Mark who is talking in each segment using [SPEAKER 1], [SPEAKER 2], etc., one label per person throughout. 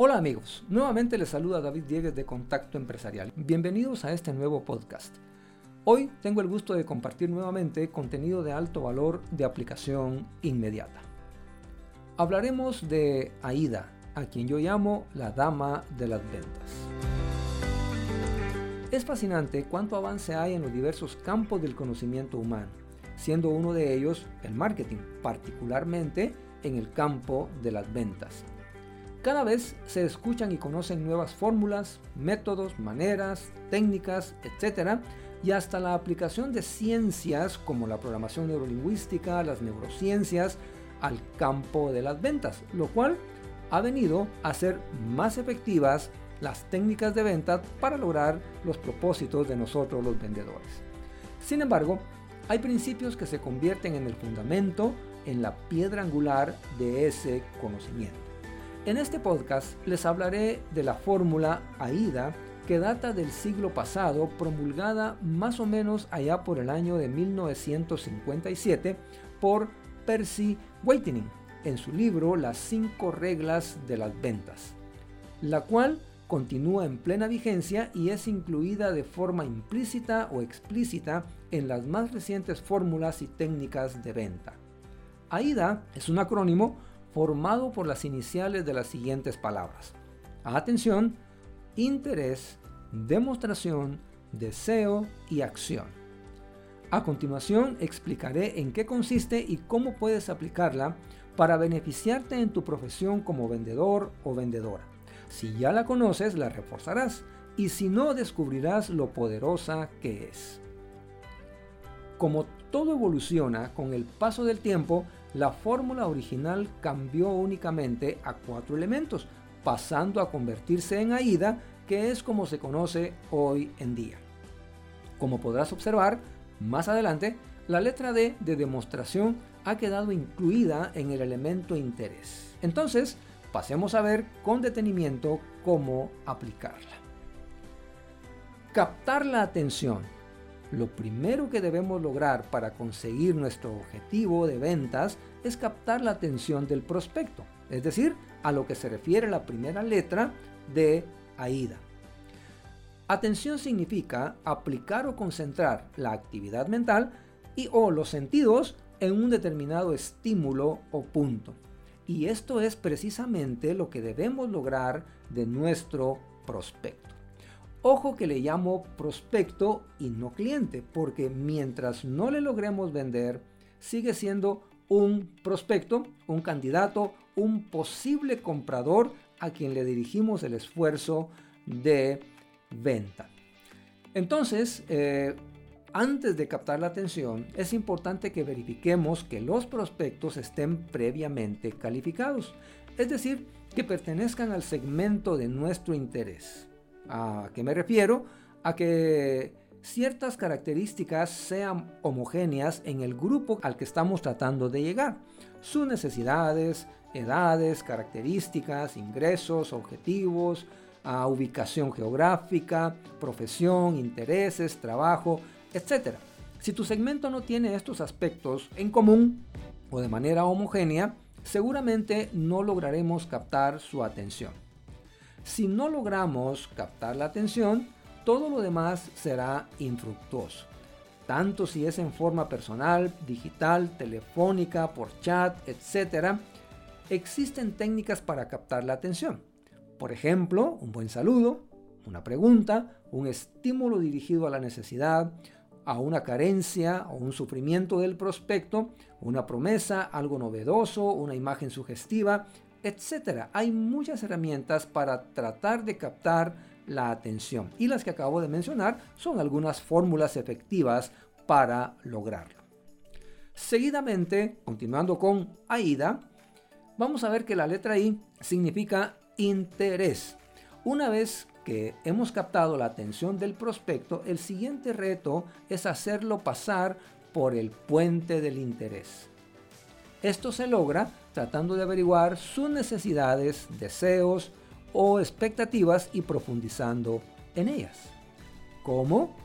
[SPEAKER 1] Hola amigos, nuevamente les saluda David Diegues de Contacto Empresarial. Bienvenidos a este nuevo podcast. Hoy tengo el gusto de compartir nuevamente contenido de alto valor de aplicación inmediata. Hablaremos de AIDA, a quien yo llamo la dama de las ventas. Es fascinante cuánto avance hay en los diversos campos del conocimiento humano, siendo uno de ellos el marketing, particularmente en el campo de las ventas. Cada vez se escuchan y conocen nuevas fórmulas, métodos, maneras, técnicas, etc. Y hasta la aplicación de ciencias como la programación neurolingüística, las neurociencias, al campo de las ventas, lo cual ha venido a ser más efectivas las técnicas de venta para lograr los propósitos de nosotros los vendedores. Sin embargo, hay principios que se convierten en el fundamento, en la piedra angular de ese conocimiento. En este podcast les hablaré de la fórmula AIDA que data del siglo pasado, promulgada más o menos allá por el año de 1957 por Percy Whitening en su libro Las cinco reglas de las ventas, la cual continúa en plena vigencia y es incluida de forma implícita o explícita en las más recientes fórmulas y técnicas de venta. AIDA es un acrónimo formado por las iniciales de las siguientes palabras. Atención, interés, demostración, deseo y acción. A continuación explicaré en qué consiste y cómo puedes aplicarla para beneficiarte en tu profesión como vendedor o vendedora. Si ya la conoces, la reforzarás y si no, descubrirás lo poderosa que es. Como todo evoluciona con el paso del tiempo, la fórmula original cambió únicamente a cuatro elementos, pasando a convertirse en AIDA, que es como se conoce hoy en día. Como podrás observar, más adelante, la letra D de demostración ha quedado incluida en el elemento interés. Entonces, pasemos a ver con detenimiento cómo aplicarla. Captar la atención lo primero que debemos lograr para conseguir nuestro objetivo de ventas es captar la atención del prospecto, es decir, a lo que se refiere la primera letra de AIDA. Atención significa aplicar o concentrar la actividad mental y o los sentidos en un determinado estímulo o punto. Y esto es precisamente lo que debemos lograr de nuestro prospecto. Ojo que le llamo prospecto y no cliente, porque mientras no le logremos vender, sigue siendo un prospecto, un candidato, un posible comprador a quien le dirigimos el esfuerzo de venta. Entonces, eh, antes de captar la atención, es importante que verifiquemos que los prospectos estén previamente calificados, es decir, que pertenezcan al segmento de nuestro interés. ¿A qué me refiero? A que ciertas características sean homogéneas en el grupo al que estamos tratando de llegar. Sus necesidades, edades, características, ingresos, objetivos, ubicación geográfica, profesión, intereses, trabajo, etc. Si tu segmento no tiene estos aspectos en común o de manera homogénea, seguramente no lograremos captar su atención. Si no logramos captar la atención, todo lo demás será infructuoso. Tanto si es en forma personal, digital, telefónica, por chat, etc. Existen técnicas para captar la atención. Por ejemplo, un buen saludo, una pregunta, un estímulo dirigido a la necesidad, a una carencia o un sufrimiento del prospecto, una promesa, algo novedoso, una imagen sugestiva, etcétera. Hay muchas herramientas para tratar de captar la atención y las que acabo de mencionar son algunas fórmulas efectivas para lograrlo. Seguidamente, continuando con AIDA, vamos a ver que la letra I significa interés. Una vez que hemos captado la atención del prospecto, el siguiente reto es hacerlo pasar por el puente del interés. Esto se logra tratando de averiguar sus necesidades, deseos o expectativas y profundizando en ellas. ¿Cómo?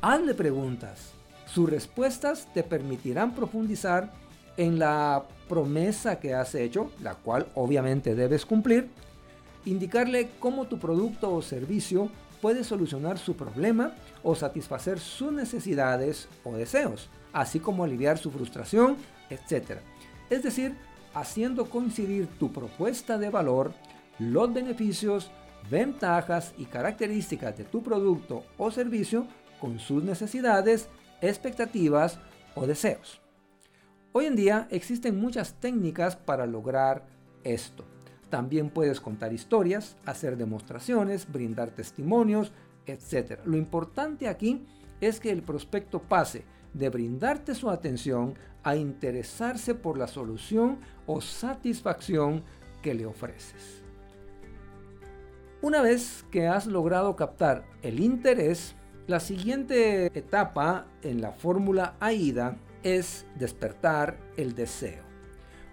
[SPEAKER 1] Hazle preguntas. Sus respuestas te permitirán profundizar en la promesa que has hecho, la cual obviamente debes cumplir, indicarle cómo tu producto o servicio puede solucionar su problema o satisfacer sus necesidades o deseos, así como aliviar su frustración, etc. Es decir, haciendo coincidir tu propuesta de valor, los beneficios, ventajas y características de tu producto o servicio con sus necesidades, expectativas o deseos. Hoy en día existen muchas técnicas para lograr esto. También puedes contar historias, hacer demostraciones, brindar testimonios, etc. Lo importante aquí es que el prospecto pase de brindarte su atención a interesarse por la solución o satisfacción que le ofreces. Una vez que has logrado captar el interés, la siguiente etapa en la fórmula AIDA es despertar el deseo.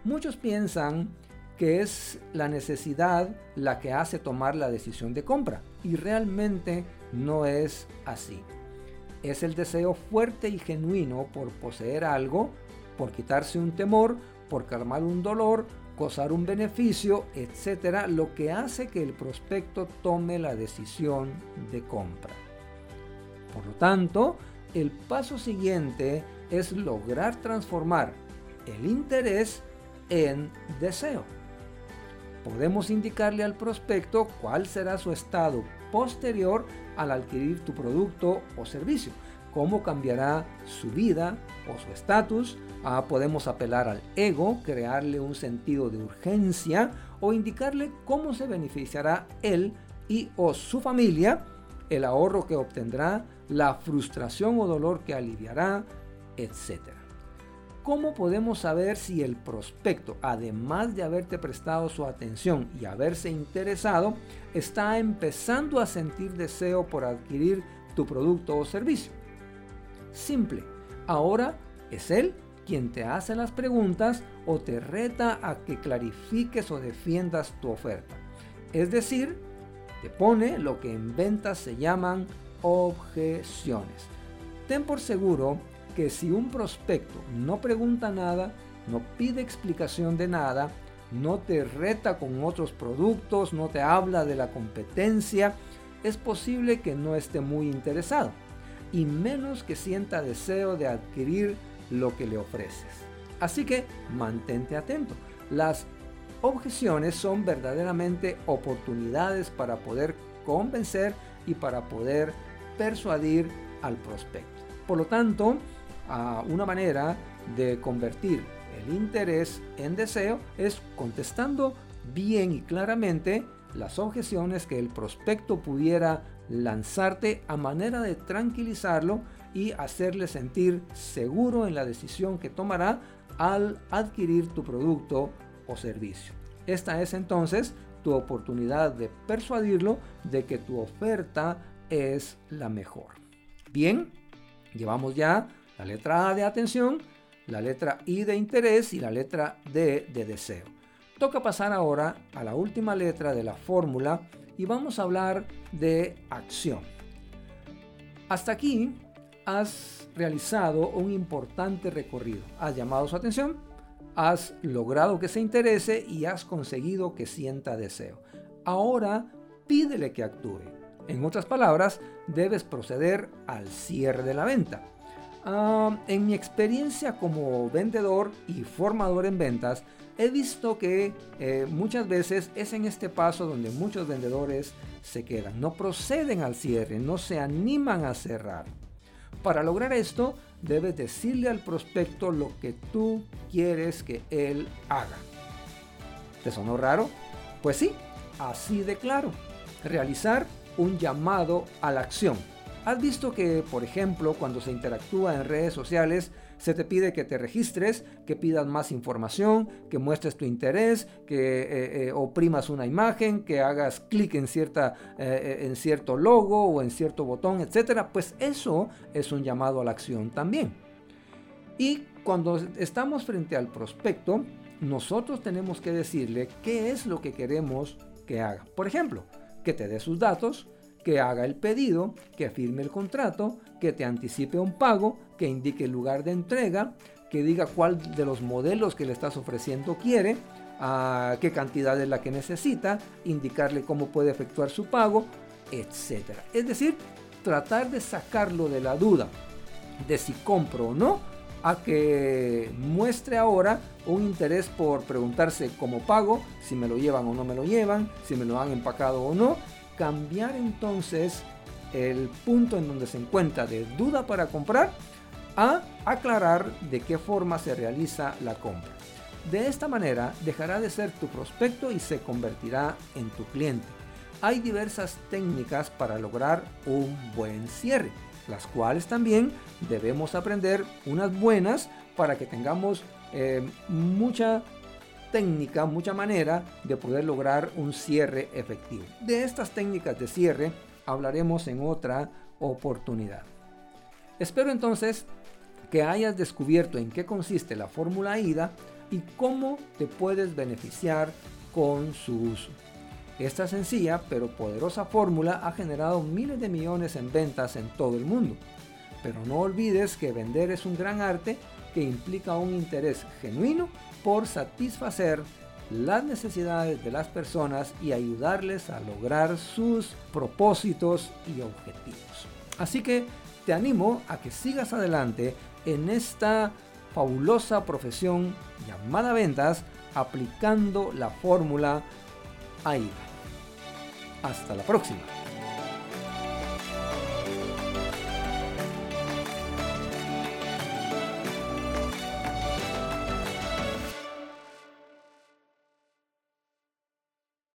[SPEAKER 1] Muchos piensan que es la necesidad la que hace tomar la decisión de compra. Y realmente no es así. Es el deseo fuerte y genuino por poseer algo, por quitarse un temor, por calmar un dolor, gozar un beneficio, etcétera, lo que hace que el prospecto tome la decisión de compra. Por lo tanto, el paso siguiente es lograr transformar el interés en deseo podemos indicarle al prospecto cuál será su estado posterior al adquirir tu producto o servicio, cómo cambiará su vida o su estatus. Ah, podemos apelar al ego, crearle un sentido de urgencia o indicarle cómo se beneficiará él y o su familia, el ahorro que obtendrá, la frustración o dolor que aliviará, etc. ¿Cómo podemos saber si el prospecto, además de haberte prestado su atención y haberse interesado, está empezando a sentir deseo por adquirir tu producto o servicio? Simple. Ahora es él quien te hace las preguntas o te reta a que clarifiques o defiendas tu oferta. Es decir, te pone lo que en ventas se llaman objeciones. Ten por seguro que si un prospecto no pregunta nada, no pide explicación de nada, no te reta con otros productos, no te habla de la competencia, es posible que no esté muy interesado y menos que sienta deseo de adquirir lo que le ofreces. Así que mantente atento. Las objeciones son verdaderamente oportunidades para poder convencer y para poder persuadir al prospecto. Por lo tanto, una manera de convertir el interés en deseo es contestando bien y claramente las objeciones que el prospecto pudiera lanzarte a manera de tranquilizarlo y hacerle sentir seguro en la decisión que tomará al adquirir tu producto o servicio. Esta es entonces tu oportunidad de persuadirlo de que tu oferta es la mejor. Bien, llevamos ya la letra A de atención, la letra I de interés y la letra D de deseo. Toca pasar ahora a la última letra de la fórmula y vamos a hablar de acción. Hasta aquí has realizado un importante recorrido. Has llamado su atención, has logrado que se interese y has conseguido que sienta deseo. Ahora pídele que actúe. En otras palabras, debes proceder al cierre de la venta. Ah, en mi experiencia como vendedor y formador en ventas, he visto que eh, muchas veces es en este paso donde muchos vendedores se quedan, no proceden al cierre, no se animan a cerrar. Para lograr esto, debes decirle al prospecto lo que tú quieres que él haga. ¿Te sonó raro? Pues sí, así de claro. Realizar un llamado a la acción ¿Has visto que, por ejemplo, cuando se interactúa en redes sociales, se te pide que te registres, que pidas más información, que muestres tu interés, que eh, eh, oprimas una imagen, que hagas clic en, cierta, eh, en cierto logo o en cierto botón, etc. Pues eso es un llamado a la acción también. Y cuando estamos frente al prospecto, nosotros tenemos que decirle qué es lo que queremos que haga. Por ejemplo, que te dé sus datos, que haga el pedido, que firme el contrato, que te anticipe un pago, que indique el lugar de entrega, que diga cuál de los modelos que le estás ofreciendo quiere, a qué cantidad es la que necesita, indicarle cómo puede efectuar su pago, etc. Es decir, tratar de sacarlo de la duda de si compro o no, a que muestre ahora un interés por preguntarse cómo pago, si me lo llevan o no me lo llevan, si me lo han empacado o no. Cambiar entonces el punto en donde se encuentra de duda para comprar a aclarar de qué forma se realiza la compra. De esta manera dejará de ser tu prospecto y se convertirá en tu cliente. Hay diversas técnicas para lograr un buen cierre, las cuales también debemos aprender unas buenas para que tengamos eh, mucha técnica, mucha manera de poder lograr un cierre efectivo. De estas técnicas de cierre hablaremos en otra oportunidad. Espero entonces que hayas descubierto en qué consiste la fórmula IDA y cómo te puedes beneficiar con su uso. Esta sencilla pero poderosa fórmula ha generado miles de millones en ventas en todo el mundo. Pero no olvides que vender es un gran arte que implica un interés genuino por satisfacer las necesidades de las personas y ayudarles a lograr sus propósitos y objetivos. Así que te animo a que sigas adelante en esta fabulosa profesión llamada ventas aplicando la fórmula AIDA. Hasta la próxima.